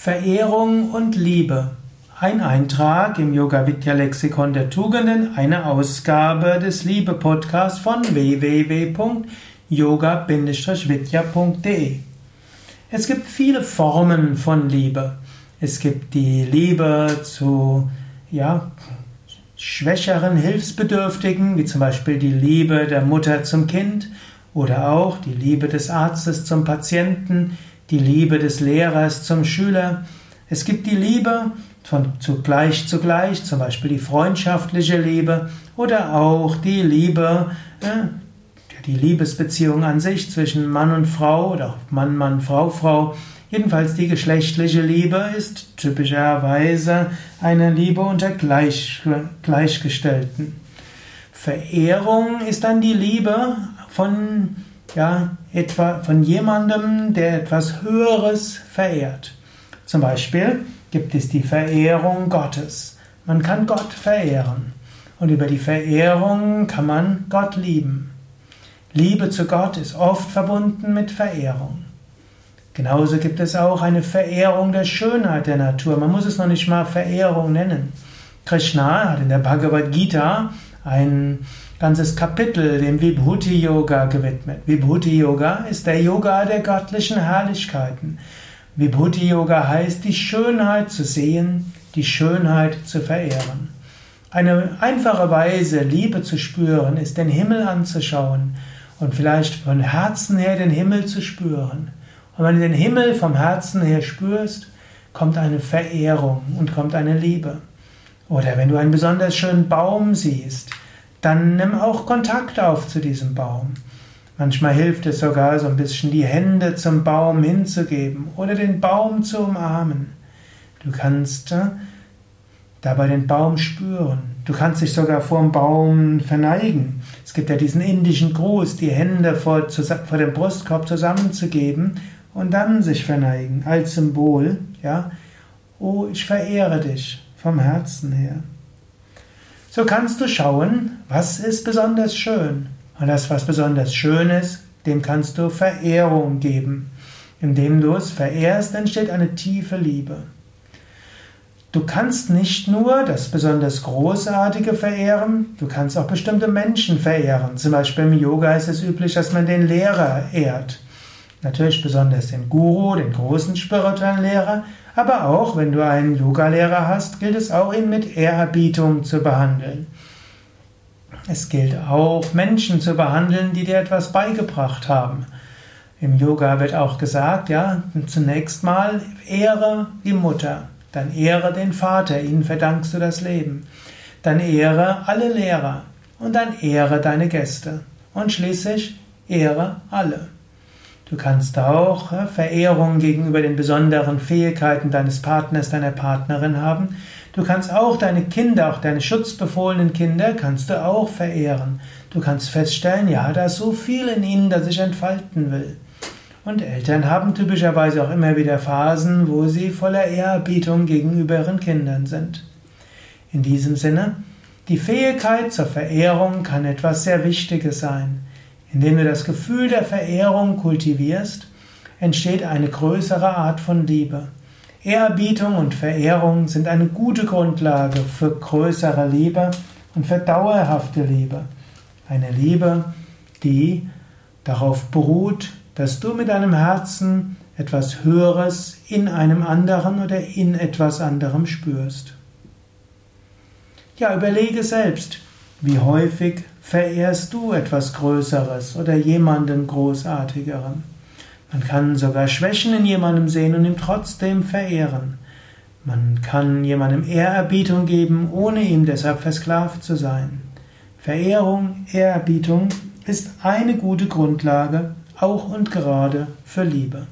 Verehrung und Liebe. Ein Eintrag im Yoga Vidya Lexikon der Tugenden, eine Ausgabe des Liebe Podcasts von www.yoga-vidya.de. Es gibt viele Formen von Liebe. Es gibt die Liebe zu ja, schwächeren Hilfsbedürftigen, wie zum Beispiel die Liebe der Mutter zum Kind oder auch die Liebe des Arztes zum Patienten, die Liebe des Lehrers zum Schüler. Es gibt die Liebe von zugleich zu gleich, zum Beispiel die freundschaftliche Liebe oder auch die Liebe, äh, die Liebesbeziehung an sich zwischen Mann und Frau oder Mann, Mann, Frau, Frau. Jedenfalls die geschlechtliche Liebe ist typischerweise eine Liebe unter Gleich, Gleichgestellten. Verehrung ist dann die Liebe von ja, etwa von jemandem, der etwas Höheres verehrt. Zum Beispiel gibt es die Verehrung Gottes. Man kann Gott verehren. Und über die Verehrung kann man Gott lieben. Liebe zu Gott ist oft verbunden mit Verehrung. Genauso gibt es auch eine Verehrung der Schönheit der Natur. Man muss es noch nicht mal Verehrung nennen. Krishna hat in der Bhagavad Gita ein ganzes Kapitel dem Vibhuti Yoga gewidmet. Vibhuti Yoga ist der Yoga der göttlichen Herrlichkeiten. Vibhuti Yoga heißt, die Schönheit zu sehen, die Schönheit zu verehren. Eine einfache Weise, Liebe zu spüren, ist den Himmel anzuschauen und vielleicht von Herzen her den Himmel zu spüren. Und wenn du den Himmel vom Herzen her spürst, kommt eine Verehrung und kommt eine Liebe. Oder wenn du einen besonders schönen Baum siehst, dann nimm auch Kontakt auf zu diesem Baum. Manchmal hilft es sogar so ein bisschen die Hände zum Baum hinzugeben oder den Baum zu umarmen. Du kannst äh, dabei den Baum spüren. Du kannst dich sogar vor dem Baum verneigen. Es gibt ja diesen indischen Gruß, die Hände vor, vor dem Brustkorb zusammenzugeben und dann sich verneigen als Symbol. Ja, oh, ich verehre dich vom Herzen her so kannst du schauen, was ist besonders schön. Und das, was besonders schön ist, dem kannst du Verehrung geben. Indem du es verehrst, entsteht eine tiefe Liebe. Du kannst nicht nur das besonders Großartige verehren, du kannst auch bestimmte Menschen verehren. Zum Beispiel im Yoga ist es üblich, dass man den Lehrer ehrt. Natürlich besonders den Guru, den großen spirituellen Lehrer, aber auch, wenn du einen Yogalehrer hast, gilt es auch, ihn mit Ehrerbietung zu behandeln. Es gilt auch, Menschen zu behandeln, die dir etwas beigebracht haben. Im Yoga wird auch gesagt, ja, zunächst mal ehre die Mutter, dann ehre den Vater, ihnen verdankst du das Leben. Dann ehre alle Lehrer und dann ehre deine Gäste und schließlich ehre alle. Du kannst auch Verehrung gegenüber den besonderen Fähigkeiten deines Partners, deiner Partnerin haben. Du kannst auch deine Kinder, auch deine schutzbefohlenen Kinder, kannst du auch verehren. Du kannst feststellen, ja, da ist so viel in ihnen, das ich entfalten will. Und Eltern haben typischerweise auch immer wieder Phasen, wo sie voller Ehrerbietung gegenüber ihren Kindern sind. In diesem Sinne, die Fähigkeit zur Verehrung kann etwas sehr Wichtiges sein. Indem du das Gefühl der Verehrung kultivierst, entsteht eine größere Art von Liebe. Ehrerbietung und Verehrung sind eine gute Grundlage für größere Liebe und für dauerhafte Liebe. Eine Liebe, die darauf beruht, dass du mit deinem Herzen etwas Höheres in einem anderen oder in etwas anderem spürst. Ja, überlege selbst, wie häufig verehrst du etwas Größeres oder jemanden Großartigeren? Man kann sogar Schwächen in jemandem sehen und ihn trotzdem verehren. Man kann jemandem Ehrerbietung geben, ohne ihm deshalb versklavt zu sein. Verehrung, Ehrerbietung ist eine gute Grundlage, auch und gerade für Liebe.